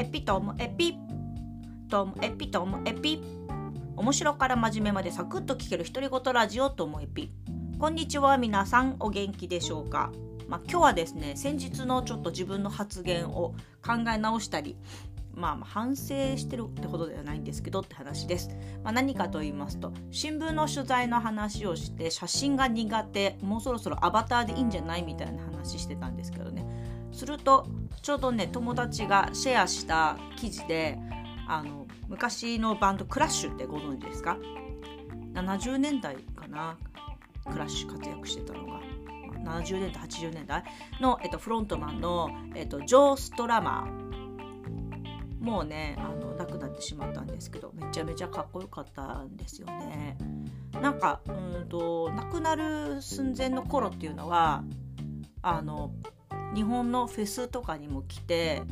エピトムエピ。トムエピトムエピ。面白から真面目までサクッと聞ける独り言ラジオともエピ。こんにちは皆さんお元気でしょうか。まあ、今日はですね先日のちょっと自分の発言を考え直したりまあ、反省してるってほどではないんですけどって話です。まあ、何かと言いますと新聞の取材の話をして写真が苦手もうそろそろアバターでいいんじゃないみたいな話してたんですけどね。するとちょうどね友達がシェアした記事であの昔のバンドクラッシュってご存知ですか？70年代かな？クラッシュ活躍してたのが。70年代80年代の、えっと、フロントマンの、えっと、ジョー・ストラマー。もうねあの亡くなってしまったんですけどめちゃめちゃかっこよかったんですよね。なんかうんと亡くなる寸前の頃っていうのはあの日本のフェスとかにも来て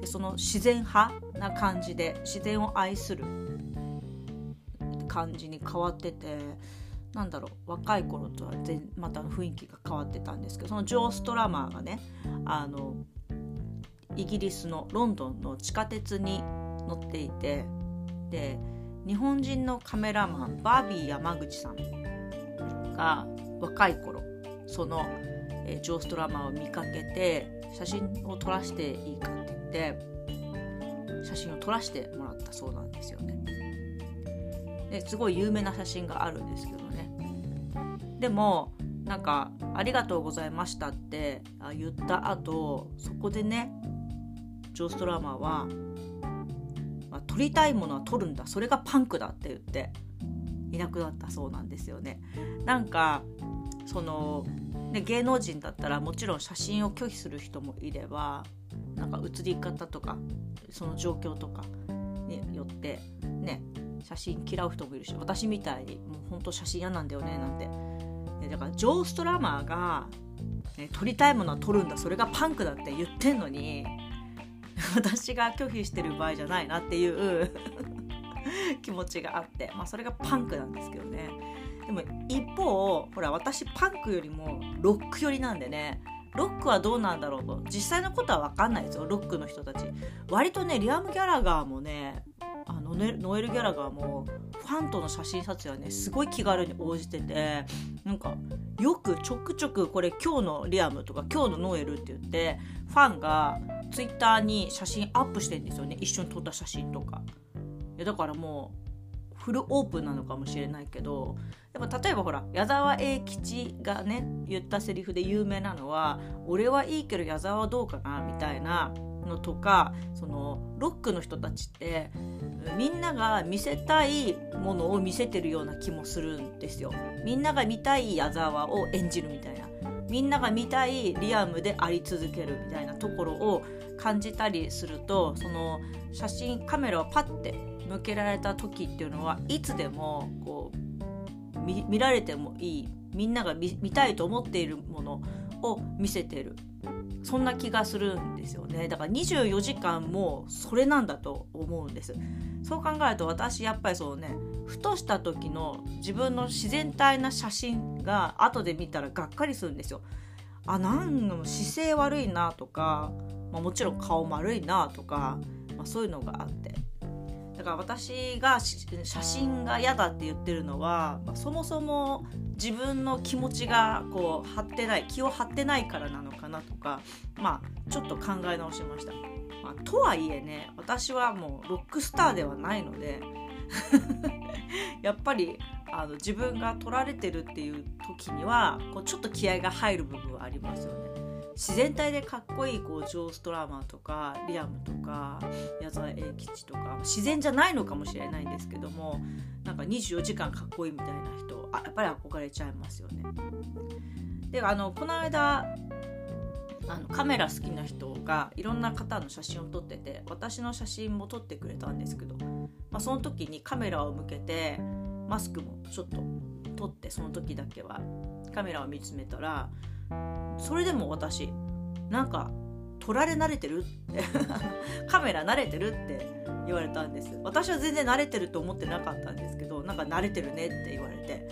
でその自然派な感じで自然を愛する感じに変わっててなんだろう若い頃とは全また雰囲気が変わってたんですけどそのジョー・ストラマーがねあのイギリスのロンドンの地下鉄に乗っていてで日本人のカメラマンバービー山口さんが若い頃その、えー、ジョー・ストラマーを見かけて写真を撮らせていいかって言って写真を撮らせてもらったそうなんですよね。ですごい有名な写真があるんですけどねでもなんか「ありがとうございました」って言った後そこでねジョー・ストラマーは、まあ、撮りたいものは撮るんだそれがパンクだって言っていなくなったそうなんですよね。なんかそのね、芸能人だったらもちろん写真を拒否する人もいればなんか写り方とかその状況とかによってね写真嫌う人もいるし私みたいにもうほんと写真嫌なんだよねなんて。だからジョー・ストラマーが、ね、撮りたいものは撮るんだそれがパンクだって言ってんのに私が拒否してる場合じゃないなっていう 気持ちがあって、まあ、それがパンクなんですけどね。でも一方ほら私パンクよりもロック寄りなんでね。ロックはどうなんだろうと。実際のことは分かんないですよロックの人たち。割とねリアム・ギャラガーもねあのノエル・ギャラガーもファンとの写真撮影はねすごい気軽に応じててなんかよくちょくちょくこれ今日のリアムとか今日のノエルって言ってファンがツイッターに写真アップしてんですよね。一緒に撮った写真とか。いやだからもうフルオープンなのかもしれないけどでも例えばほら矢沢永吉がね言ったセリフで有名なのは「俺はいいけど矢沢はどうかな」みたいなのとかそのロックの人たちってみんなが見せたいものを見せてるような気もするんですよ。みんなが見たい矢沢を演じるみたいなみんなが見たいリアムであり続けるみたいなところを感じたりするとその写真カメラをパッて向けられた時っていうのはいつでもこう見られてもいいみんなが見たいと思っているものを見せてる。そんな気がするんですよね。だから24時間もそれなんだと思うんです。そう考えると私やっぱりそうねふとした時の自分の自然体な写真が後で見たらがっかりするんですよ。あなんの姿勢悪いなとか、まあ、もちろん顔丸いなとか、まあ、そういうのがあって。だから私が写真が嫌だって言ってるのは、まあ、そもそも自分の気持ちがこう張ってない気を張ってないからなのかなとかまあちょっと考え直しました。まあ、とはいえね私はもうロックスターではないので やっぱりあの自分が取られてるっていう時にはこうちょっと気合が入る部分はありますよね。自然体でかっこいいこうジョー・ストラマーとかリアムとか矢沢永吉とか自然じゃないのかもしれないんですけどもなんか24時間かっこいいみたいな人あやっぱり憧れちゃいますよね。であのこの間あのカメラ好きな人がいろんな方の写真を撮ってて私の写真も撮ってくれたんですけど、まあ、その時にカメラを向けてマスクもちょっと撮ってその時だけはカメラを見つめたらそれでも私なんか撮られ慣れてるって カメラ慣れてるって言われたんです私は全然慣れてると思ってなかったんですけどなんか慣れてるねって言われて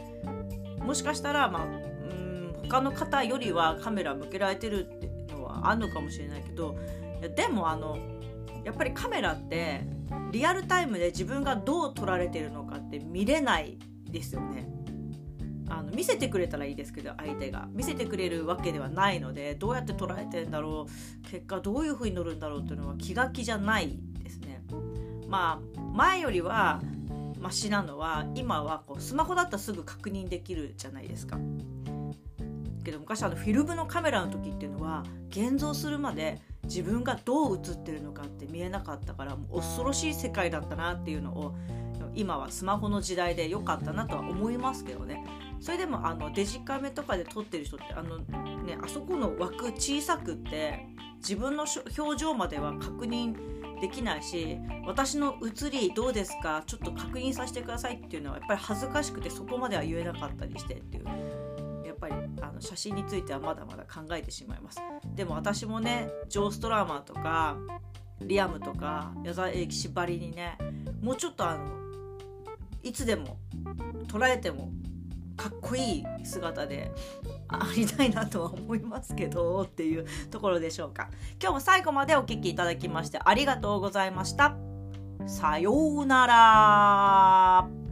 もしかしたらまあうん他の方よりはカメラ向けられてるっていうのはあるのかもしれないけどいやでもあのやっぱりカメラってリアルタイムで自分がどう撮られてるのかって見れないですよね。あの見せてくれたらいいですけど相手が見せてくれるわけではないのでどうやって捉えてんだろう結果どういう風に乗るんだろうっていうのは気が気じゃないですね。まあ前よりはマシなのは今はこうスマホだったらすぐ確認できるじゃないですか。けど昔あのフィルムのカメラの時っていうのは現像するまで自分がどう映ってるのかって見えなかったからもう恐ろしい世界だったなっていうのを今はスマホの時代で良かったなとは思いますけどねそれでもあのデジカメとかで撮ってる人ってあの、ね、あそこの枠小さくって自分の表情までは確認できないし私の写りどうですかちょっと確認させてくださいっていうのはやっぱり恥ずかしくてそこまでは言えなかったりしてっていうやっぱりあの写真についてはまだまだ考えてしまいます。でも私もねジョー・ストラーマーとかリアムとか矢沢永吉ばりにねもうちょっとあのいつでも捉えてもかっこいい姿でありたいなとは思いますけどっていうところでしょうか。今日も最後までお聴きいただきましてありがとうございました。さようなら。